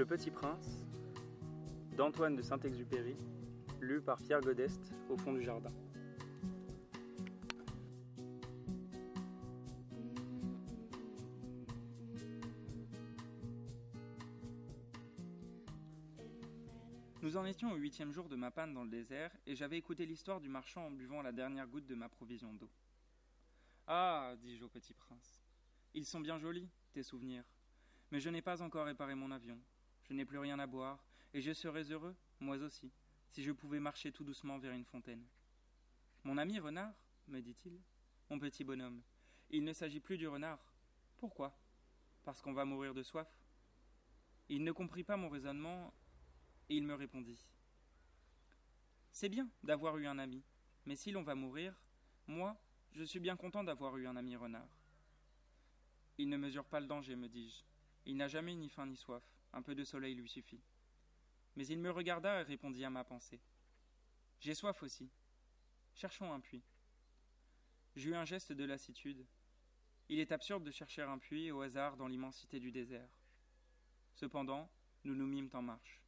Le Petit Prince d'Antoine de Saint-Exupéry, lu par Pierre Godeste au fond du jardin. Nous en étions au huitième jour de ma panne dans le désert, et j'avais écouté l'histoire du marchand en buvant la dernière goutte de ma provision d'eau. Ah, dis-je au petit prince, ils sont bien jolis, tes souvenirs, mais je n'ai pas encore réparé mon avion, je n'ai plus rien à boire, et je serais heureux, moi aussi, si je pouvais marcher tout doucement vers une fontaine. Mon ami renard, me dit-il, mon petit bonhomme, il ne s'agit plus du renard. Pourquoi? Parce qu'on va mourir de soif. Il ne comprit pas mon raisonnement, et il me répondit. C'est bien d'avoir eu un ami, mais si l'on va mourir, moi, je suis bien content d'avoir eu un ami renard. Il ne mesure pas le danger, me dis-je. Il n'a jamais ni faim ni soif. Un peu de soleil lui suffit. Mais il me regarda et répondit à ma pensée. J'ai soif aussi. Cherchons un puits. J'eus un geste de lassitude. Il est absurde de chercher un puits au hasard dans l'immensité du désert. Cependant, nous nous mîmes en marche.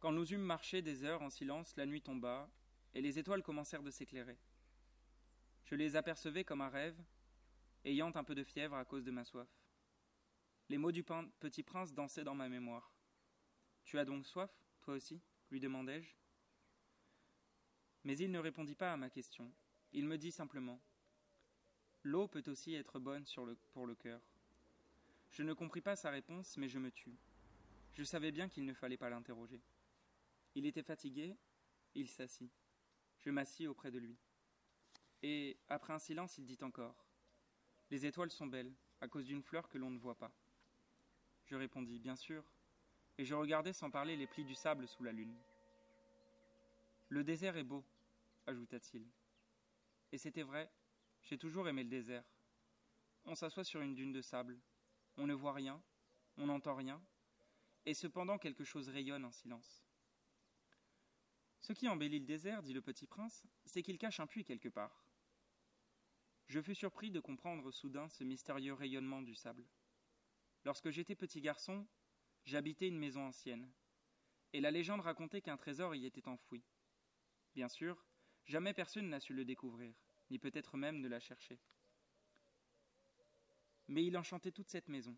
Quand nous eûmes marché des heures en silence, la nuit tomba, et les étoiles commencèrent de s'éclairer. Je les apercevais comme un rêve, ayant un peu de fièvre à cause de ma soif. Les mots du petit prince dansaient dans ma mémoire. Tu as donc soif, toi aussi lui demandai-je. Mais il ne répondit pas à ma question. Il me dit simplement L'eau peut aussi être bonne pour le cœur. Je ne compris pas sa réponse, mais je me tus. Je savais bien qu'il ne fallait pas l'interroger. Il était fatigué, il s'assit. Je m'assis auprès de lui. Et, après un silence, il dit encore Les étoiles sont belles, à cause d'une fleur que l'on ne voit pas. Je répondis Bien sûr, et je regardais sans parler les plis du sable sous la lune. Le désert est beau, ajouta-t-il. Et c'était vrai, j'ai toujours aimé le désert. On s'assoit sur une dune de sable, on ne voit rien, on n'entend rien, et cependant quelque chose rayonne en silence. Ce qui embellit le désert, dit le petit prince, c'est qu'il cache un puits quelque part. Je fus surpris de comprendre soudain ce mystérieux rayonnement du sable. Lorsque j'étais petit garçon, j'habitais une maison ancienne, et la légende racontait qu'un trésor y était enfoui. Bien sûr, jamais personne n'a su le découvrir, ni peut-être même ne l'a cherché. Mais il enchantait toute cette maison.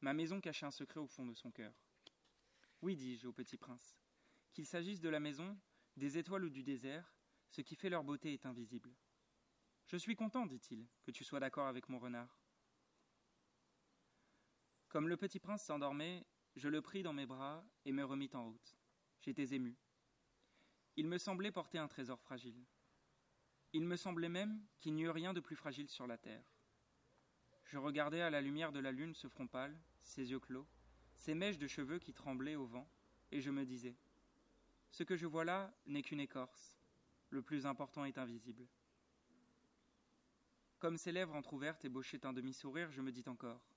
Ma maison cachait un secret au fond de son cœur. Oui, dis-je au petit prince, qu'il s'agisse de la maison, des étoiles ou du désert, ce qui fait leur beauté est invisible. Je suis content, dit-il, que tu sois d'accord avec mon renard. Comme le petit prince s'endormait, je le pris dans mes bras et me remit en route. J'étais ému. Il me semblait porter un trésor fragile. Il me semblait même qu'il n'y eût rien de plus fragile sur la terre. Je regardais à la lumière de la lune ce front pâle, ses yeux clos, ses mèches de cheveux qui tremblaient au vent, et je me disais Ce que je vois là n'est qu'une écorce. Le plus important est invisible. Comme ses lèvres entr'ouvertes ébauchaient un demi-sourire, je me dis encore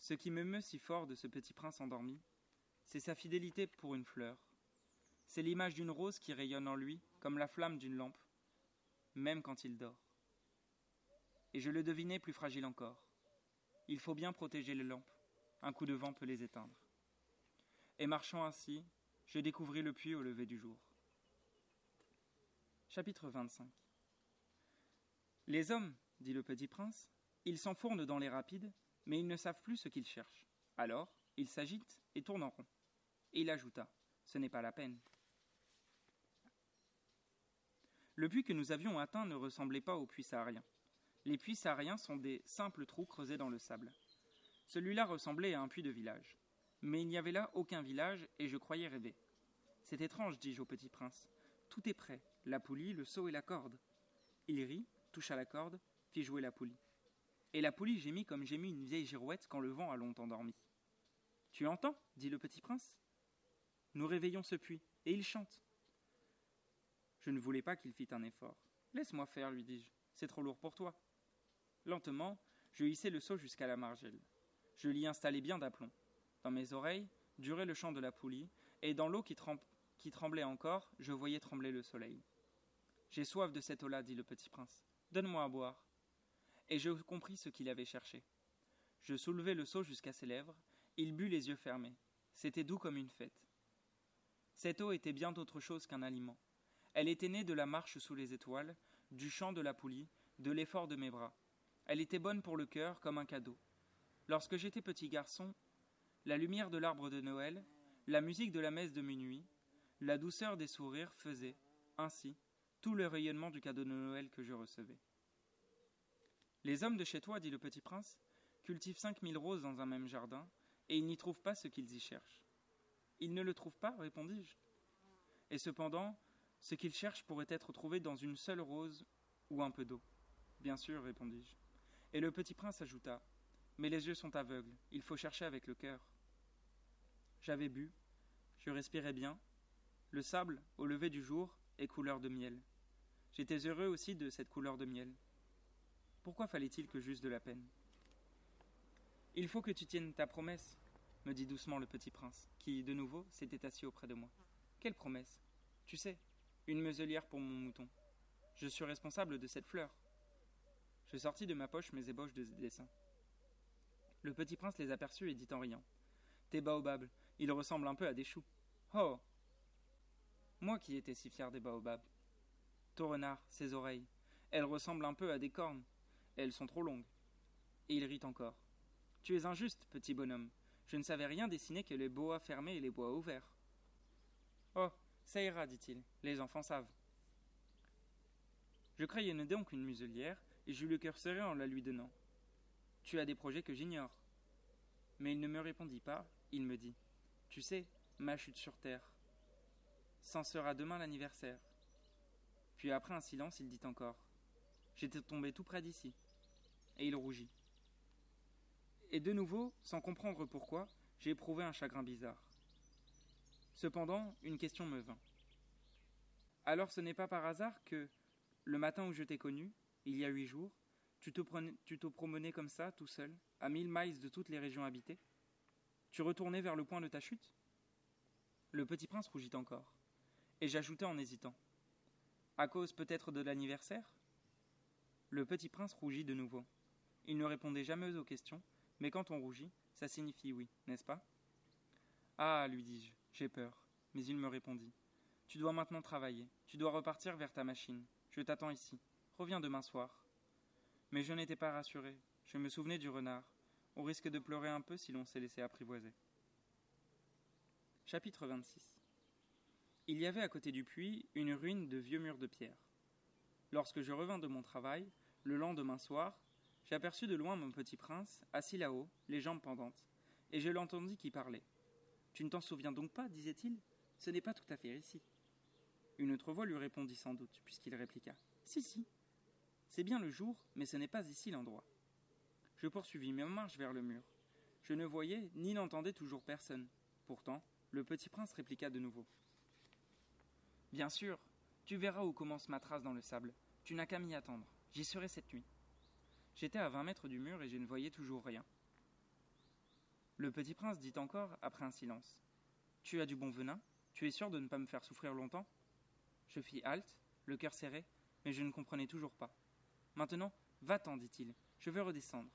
ce qui me meut si fort de ce petit prince endormi, c'est sa fidélité pour une fleur. C'est l'image d'une rose qui rayonne en lui comme la flamme d'une lampe, même quand il dort. Et je le devinais plus fragile encore. Il faut bien protéger les lampes, un coup de vent peut les éteindre. Et marchant ainsi, je découvris le puits au lever du jour. Chapitre 25 Les hommes, dit le petit prince, ils s'enfournent dans les rapides mais ils ne savent plus ce qu'ils cherchent. Alors, ils s'agitent et tournent en rond. Et il ajouta Ce n'est pas la peine. Le puits que nous avions atteint ne ressemblait pas au puits saharien. Les puits sahariens sont des simples trous creusés dans le sable. Celui-là ressemblait à un puits de village. Mais il n'y avait là aucun village et je croyais rêver. C'est étrange, dis-je au petit prince. Tout est prêt la poulie, le seau et la corde. Il rit, toucha la corde, fit jouer la poulie. Et la poulie gémit comme gémit une vieille girouette quand le vent a longtemps dormi. Tu entends dit le petit prince. Nous réveillons ce puits, et il chante. Je ne voulais pas qu'il fît un effort. Laisse-moi faire, lui dis-je. C'est trop lourd pour toi. Lentement, je hissai le seau jusqu'à la margelle. Je l'y installai bien d'aplomb. Dans mes oreilles durait le chant de la poulie, et dans l'eau qui, qui tremblait encore, je voyais trembler le soleil. J'ai soif de cette eau-là, dit le petit prince. Donne-moi à boire et je compris ce qu'il avait cherché. Je soulevai le seau jusqu'à ses lèvres, Il but les yeux fermés. C'était doux comme une fête. Cette eau était bien autre chose qu'un aliment. Elle était née de la marche sous les étoiles, du chant de la poulie, de l'effort de mes bras. Elle était bonne pour le cœur comme un cadeau. Lorsque j'étais petit garçon, la lumière de l'arbre de Noël, la musique de la messe de minuit, la douceur des sourires faisaient, ainsi, tout le rayonnement du cadeau de Noël que je recevais. Les hommes de chez toi, dit le petit prince, cultivent cinq mille roses dans un même jardin, et ils n'y trouvent pas ce qu'ils y cherchent. Ils ne le trouvent pas, répondis-je. Et cependant, ce qu'ils cherchent pourrait être trouvé dans une seule rose ou un peu d'eau. Bien sûr, répondis-je. Et le petit prince ajouta Mais les yeux sont aveugles, il faut chercher avec le cœur. J'avais bu, je respirais bien. Le sable, au lever du jour, est couleur de miel. J'étais heureux aussi de cette couleur de miel. Pourquoi fallait-il que j'eusse de la peine? Il faut que tu tiennes ta promesse, me dit doucement le petit prince, qui, de nouveau, s'était assis auprès de moi. Quelle promesse? Tu sais, une meuselière pour mon mouton. Je suis responsable de cette fleur. Je sortis de ma poche mes ébauches de dessin. Le petit prince les aperçut et dit en riant Tes baobabs, ils ressemblent un peu à des choux. Oh Moi qui étais si fier des baobabs. Ton renard, ses oreilles, elles ressemblent un peu à des cornes. Elles sont trop longues. Et il rit encore. Tu es injuste, petit bonhomme. Je ne savais rien dessiner que les bois fermés et les bois ouverts. Oh, ça ira, dit-il. Les enfants savent. Je craignais donc une muselière, et j'eus le cœur serré en la lui donnant. Tu as des projets que j'ignore. Mais il ne me répondit pas, il me dit. Tu sais, ma chute sur terre. C'en sera demain l'anniversaire. Puis après un silence, il dit encore. J'étais tombé tout près d'ici. Et il rougit. Et de nouveau, sans comprendre pourquoi, j'ai un chagrin bizarre. Cependant, une question me vint. Alors ce n'est pas par hasard que, le matin où je t'ai connu, il y a huit jours, tu te, tu te promenais comme ça, tout seul, à mille miles de toutes les régions habitées? Tu retournais vers le point de ta chute? Le petit prince rougit encore, et j'ajoutai en hésitant. À cause peut-être de l'anniversaire? Le petit prince rougit de nouveau. Il ne répondait jamais aux questions, mais quand on rougit, ça signifie oui, n'est-ce pas? Ah, lui dis-je, j'ai peur. Mais il me répondit. Tu dois maintenant travailler, tu dois repartir vers ta machine. Je t'attends ici. Reviens demain soir. Mais je n'étais pas rassuré. Je me souvenais du renard. On risque de pleurer un peu si l'on s'est laissé apprivoiser. Chapitre 26 Il y avait à côté du puits une ruine de vieux murs de pierre. Lorsque je revins de mon travail, le lendemain soir, J'aperçus de loin mon petit prince, assis là-haut, les jambes pendantes, et je l'entendis qui parlait. Tu ne t'en souviens donc pas? disait-il Ce n'est pas tout à fait ici. Une autre voix lui répondit sans doute, puisqu'il répliqua Si, si. C'est bien le jour, mais ce n'est pas ici l'endroit. Je poursuivis ma marche vers le mur. Je ne voyais ni n'entendais toujours personne. Pourtant, le petit prince répliqua de nouveau. Bien sûr, tu verras où commence ma trace dans le sable. Tu n'as qu'à m'y attendre. J'y serai cette nuit. J'étais à vingt mètres du mur et je ne voyais toujours rien. Le petit prince dit encore, après un silence. Tu as du bon venin Tu es sûr de ne pas me faire souffrir longtemps? Je fis halte, le cœur serré, mais je ne comprenais toujours pas. Maintenant, va-t'en, dit-il, je veux redescendre.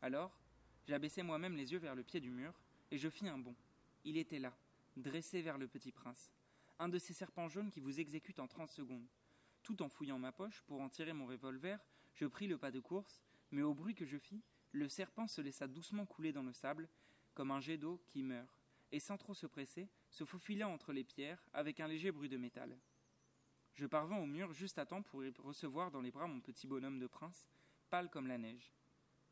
Alors, j'abaissai moi-même les yeux vers le pied du mur, et je fis un bond. Il était là, dressé vers le petit prince, un de ces serpents jaunes qui vous exécutent en trente secondes. Tout en fouillant ma poche pour en tirer mon revolver, je pris le pas de course, mais au bruit que je fis, le serpent se laissa doucement couler dans le sable, comme un jet d'eau qui meurt, et sans trop se presser, se faufila entre les pierres avec un léger bruit de métal. Je parvins au mur juste à temps pour y recevoir dans les bras mon petit bonhomme de prince, pâle comme la neige.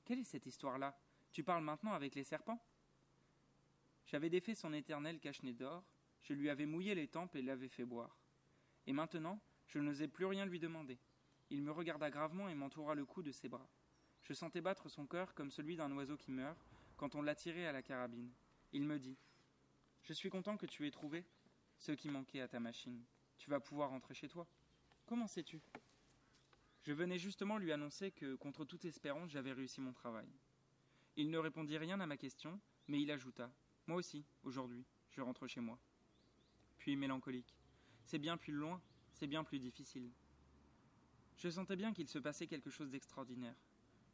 Quelle est cette histoire-là? Tu parles maintenant avec les serpents? J'avais défait son éternel cache-nez d'or, je lui avais mouillé les tempes et l'avais fait boire. Et maintenant, je n'osais plus rien lui demander. Il me regarda gravement et m'entoura le cou de ses bras. Je sentais battre son cœur comme celui d'un oiseau qui meurt quand on l'a tiré à la carabine. Il me dit Je suis content que tu aies trouvé ce qui manquait à ta machine. Tu vas pouvoir rentrer chez toi. Comment sais-tu? Je venais justement lui annoncer que, contre toute espérance, j'avais réussi mon travail. Il ne répondit rien à ma question, mais il ajouta Moi aussi, aujourd'hui, je rentre chez moi. Puis mélancolique C'est bien plus loin, c'est bien plus difficile. Je sentais bien qu'il se passait quelque chose d'extraordinaire.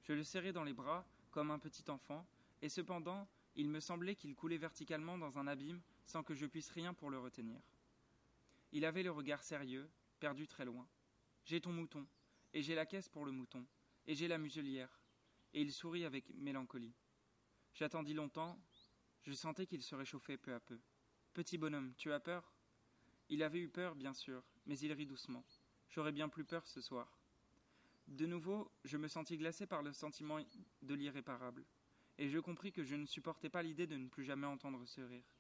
Je le serrais dans les bras, comme un petit enfant, et cependant, Il me semblait qu'il coulait verticalement dans un abîme sans que je puisse rien pour le retenir. Il avait le regard sérieux, perdu très loin. J'ai ton mouton, et j'ai la caisse pour le mouton, et j'ai la muselière, et il sourit avec mélancolie. J'attendis longtemps, je sentais qu'il se réchauffait peu à peu. Petit bonhomme, tu as peur? Il avait eu peur, bien sûr, mais il rit doucement. J'aurais bien plus peur ce soir. De nouveau, je me sentis glacé par le sentiment de l'irréparable, et je compris que je ne supportais pas l'idée de ne plus jamais entendre ce rire.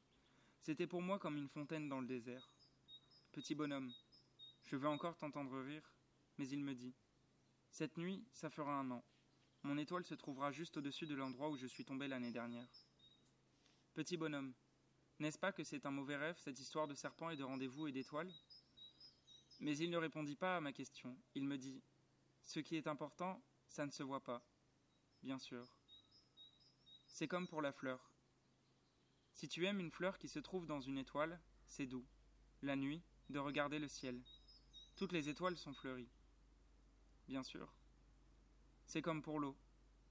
C'était pour moi comme une fontaine dans le désert. Petit bonhomme, je veux encore t'entendre rire, mais il me dit Cette nuit, ça fera un an. Mon étoile se trouvera juste au-dessus de l'endroit où je suis tombé l'année dernière. Petit bonhomme, n'est-ce pas que c'est un mauvais rêve, cette histoire de serpent et de rendez-vous et d'étoiles? Mais il ne répondit pas à ma question. Il me dit Ce qui est important, ça ne se voit pas. Bien sûr. C'est comme pour la fleur. Si tu aimes une fleur qui se trouve dans une étoile, c'est doux. La nuit, de regarder le ciel. Toutes les étoiles sont fleuries. Bien sûr. C'est comme pour l'eau.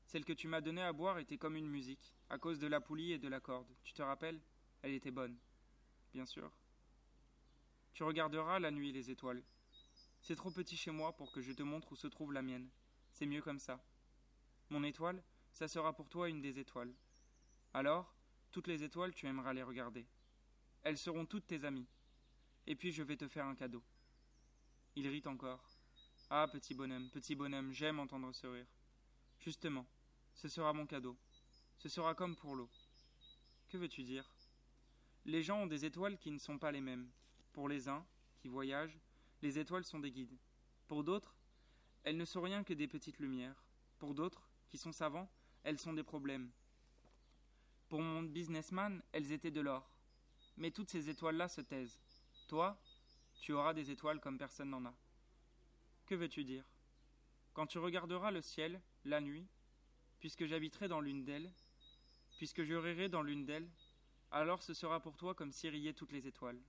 Celle que tu m'as donnée à boire était comme une musique, à cause de la poulie et de la corde. Tu te rappelles? Elle était bonne. Bien sûr. Tu regarderas la nuit les étoiles. C'est trop petit chez moi pour que je te montre où se trouve la mienne. C'est mieux comme ça. Mon étoile, ça sera pour toi une des étoiles. Alors, toutes les étoiles, tu aimeras les regarder. Elles seront toutes tes amies. Et puis je vais te faire un cadeau. Il rit encore. Ah, petit bonhomme, petit bonhomme, j'aime entendre ce rire. Justement, ce sera mon cadeau. Ce sera comme pour l'eau. Que veux-tu dire? Les gens ont des étoiles qui ne sont pas les mêmes. Pour les uns, qui voyagent, les étoiles sont des guides. Pour d'autres, elles ne sont rien que des petites lumières. Pour d'autres, qui sont savants, elles sont des problèmes. Pour mon businessman, elles étaient de l'or. Mais toutes ces étoiles-là se taisent. Toi, tu auras des étoiles comme personne n'en a. Que veux-tu dire? Quand tu regarderas le ciel, la nuit, puisque j'habiterai dans l'une d'elles, puisque je rirai dans l'une d'elles, alors ce sera pour toi comme si riaient toutes les étoiles.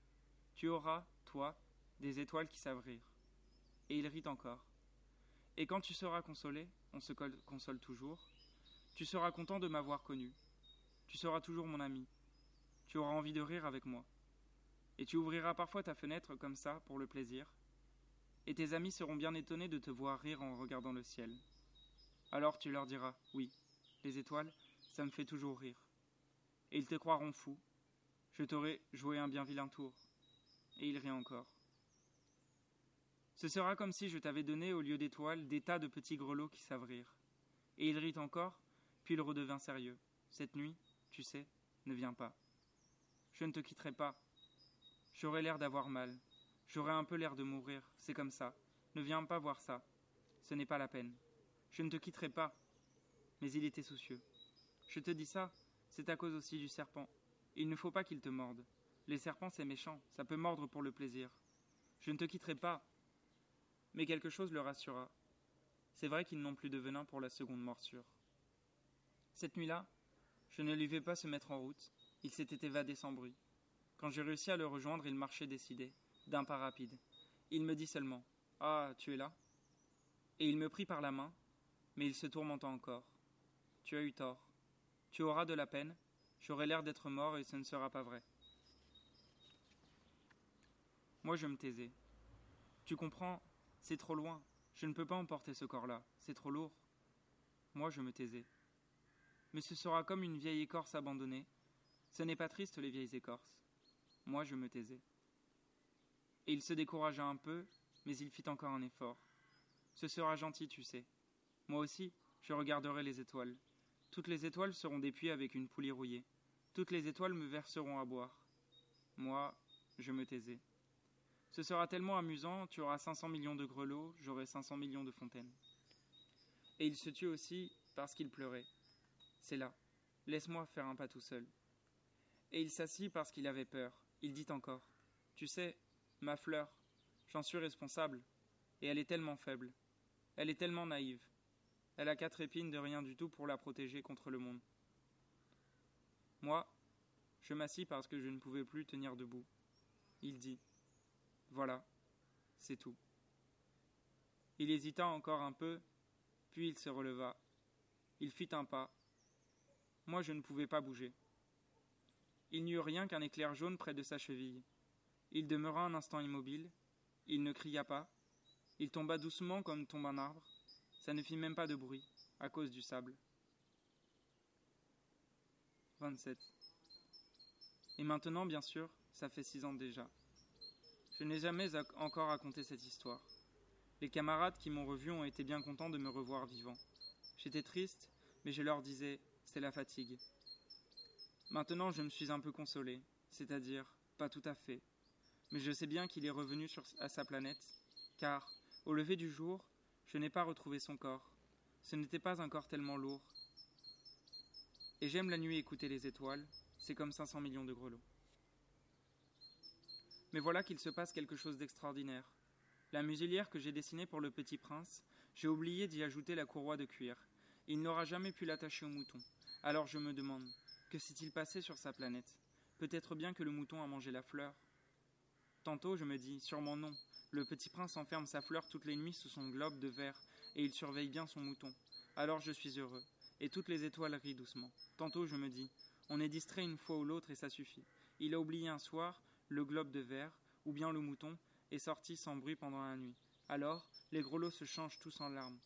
Tu auras, toi, des étoiles qui savent rire. Et il rit encore. Et quand tu seras consolé, on se console toujours, tu seras content de m'avoir connu. Tu seras toujours mon ami. Tu auras envie de rire avec moi. Et tu ouvriras parfois ta fenêtre comme ça, pour le plaisir. Et tes amis seront bien étonnés de te voir rire en regardant le ciel. Alors tu leur diras Oui, les étoiles, ça me fait toujours rire. Et ils te croiront fou. Je t'aurai joué un bien vilain tour. Et il rit encore. Ce sera comme si je t'avais donné au lieu d'étoiles des tas de petits grelots qui savent rire. Et il rit encore, puis il redevint sérieux. Cette nuit, tu sais, ne viens pas. Je ne te quitterai pas. J'aurai l'air d'avoir mal. J'aurai un peu l'air de mourir. C'est comme ça. Ne viens pas voir ça. Ce n'est pas la peine. Je ne te quitterai pas. Mais il était soucieux. Je te dis ça, c'est à cause aussi du serpent. Il ne faut pas qu'il te morde. Les serpents, c'est méchant, ça peut mordre pour le plaisir. Je ne te quitterai pas. Mais quelque chose le rassura. C'est vrai qu'ils n'ont plus de venin pour la seconde morsure. Cette nuit-là, je ne lui vais pas se mettre en route. Il s'était évadé sans bruit. Quand j'ai réussi à le rejoindre, il marchait décidé, d'un pas rapide. Il me dit seulement Ah, tu es là? Et il me prit par la main, mais il se tourmenta encore. Tu as eu tort. Tu auras de la peine, j'aurai l'air d'être mort et ce ne sera pas vrai. Moi je me taisais. Tu comprends, c'est trop loin. Je ne peux pas emporter ce corps-là, c'est trop lourd. Moi je me taisais. Mais ce sera comme une vieille écorce abandonnée. Ce n'est pas triste les vieilles écorces. Moi je me taisais. Et il se découragea un peu, mais il fit encore un effort. Ce sera gentil, tu sais. Moi aussi, je regarderai les étoiles. Toutes les étoiles seront des puits avec une poulie rouillée. Toutes les étoiles me verseront à boire. Moi, je me taisais. Ce sera tellement amusant, tu auras 500 millions de grelots, j'aurai 500 millions de fontaines. Et il se tut aussi parce qu'il pleurait. C'est là. Laisse-moi faire un pas tout seul. Et il s'assit parce qu'il avait peur. Il dit encore. Tu sais, ma fleur, j'en suis responsable. Et elle est tellement faible. Elle est tellement naïve. Elle a quatre épines de rien du tout pour la protéger contre le monde. Moi, je m'assis parce que je ne pouvais plus tenir debout. Il dit Voilà, c'est tout. Il hésita encore un peu, puis il se releva. Il fit un pas. moi je ne pouvais pas bouger. Il n'y eut rien qu'un éclair jaune près de sa cheville. Il demeura un instant immobile, il ne cria pas, il tomba doucement comme tombe un arbre, ça ne fit même pas de bruit, à cause du sable. 27. Et maintenant, bien sûr, ça fait six ans déjà. Je n'ai jamais encore raconté cette histoire. Les camarades qui m'ont revu ont été bien contents de me revoir vivant. J'étais triste, mais je leur disais c'est la fatigue. Maintenant, je me suis un peu consolé, c'est-à-dire pas tout à fait. Mais je sais bien qu'il est revenu à sa planète, car, au lever du jour, je n'ai pas retrouvé son corps. Ce n'était pas un corps tellement lourd. Et j'aime la nuit écouter les étoiles, c'est comme 500 millions de grelots. Mais voilà qu'il se passe quelque chose d'extraordinaire. La muselière que j'ai dessinée pour le petit prince, j'ai oublié d'y ajouter la courroie de cuir. Il n'aura jamais pu l'attacher au mouton. Alors je me demande, que s'est-il passé sur sa planète? Peut-être bien que le mouton a mangé la fleur. Tantôt je me dis, sûrement non. Le petit prince enferme sa fleur toutes les nuits sous son globe de verre, et il surveille bien son mouton. Alors je suis heureux, et toutes les étoiles rient doucement. Tantôt je me dis, on est distrait une fois ou l'autre et ça suffit. Il a oublié un soir le globe de verre, ou bien le mouton, est sorti sans bruit pendant la nuit. Alors, les grelots se changent tous en larmes.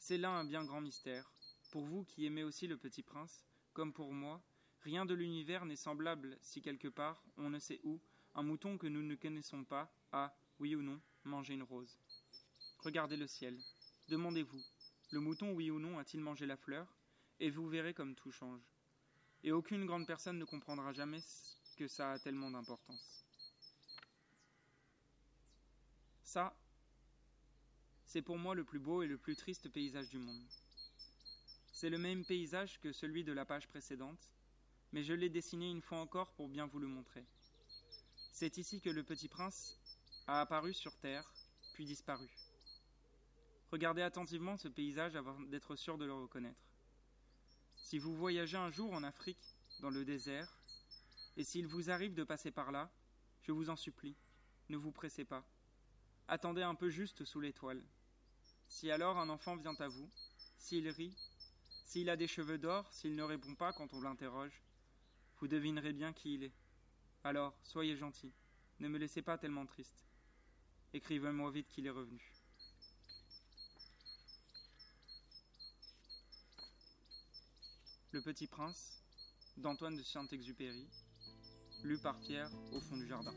C'est là un bien grand mystère. Pour vous qui aimez aussi le petit prince, comme pour moi, rien de l'univers n'est semblable si quelque part, on ne sait où, un mouton que nous ne connaissons pas a, oui ou non, mangé une rose. Regardez le ciel. Demandez-vous, le mouton, oui ou non, a-t-il mangé la fleur? Et vous verrez comme tout change. Et aucune grande personne ne comprendra jamais que ça a tellement d'importance. Ça, c'est pour moi le plus beau et le plus triste paysage du monde. C'est le même paysage que celui de la page précédente, mais je l'ai dessiné une fois encore pour bien vous le montrer. C'est ici que le petit prince a apparu sur Terre, puis disparu. Regardez attentivement ce paysage avant d'être sûr de le reconnaître. Si vous voyagez un jour en Afrique, dans le désert, et s'il vous arrive de passer par là, je vous en supplie, ne vous pressez pas. Attendez un peu juste sous l'étoile. Si alors un enfant vient à vous, s'il rit, s'il a des cheveux d'or, s'il ne répond pas quand on l'interroge, vous devinerez bien qui il est. Alors, soyez gentil, ne me laissez pas tellement triste. Écrivez-moi vite qu'il est revenu. Le Petit Prince d'Antoine de Saint-Exupéry, lu par Pierre au fond du jardin.